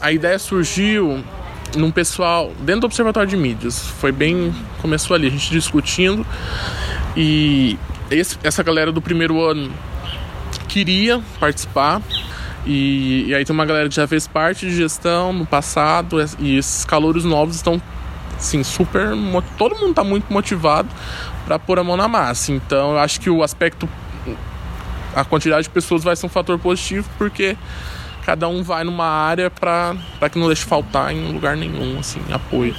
a ideia surgiu num pessoal dentro do Observatório de Mídias. Foi bem. Começou ali, a gente discutindo. E esse, essa galera do primeiro ano queria participar. E, e, aí tem uma galera que já fez parte de gestão no passado. E esses calouros novos estão, assim, super. Todo mundo está muito motivado para pôr a mão na massa. Então eu acho que o aspecto. A quantidade de pessoas vai ser um fator positivo, porque cada um vai numa área para que não deixe faltar em lugar nenhum, assim, apoio.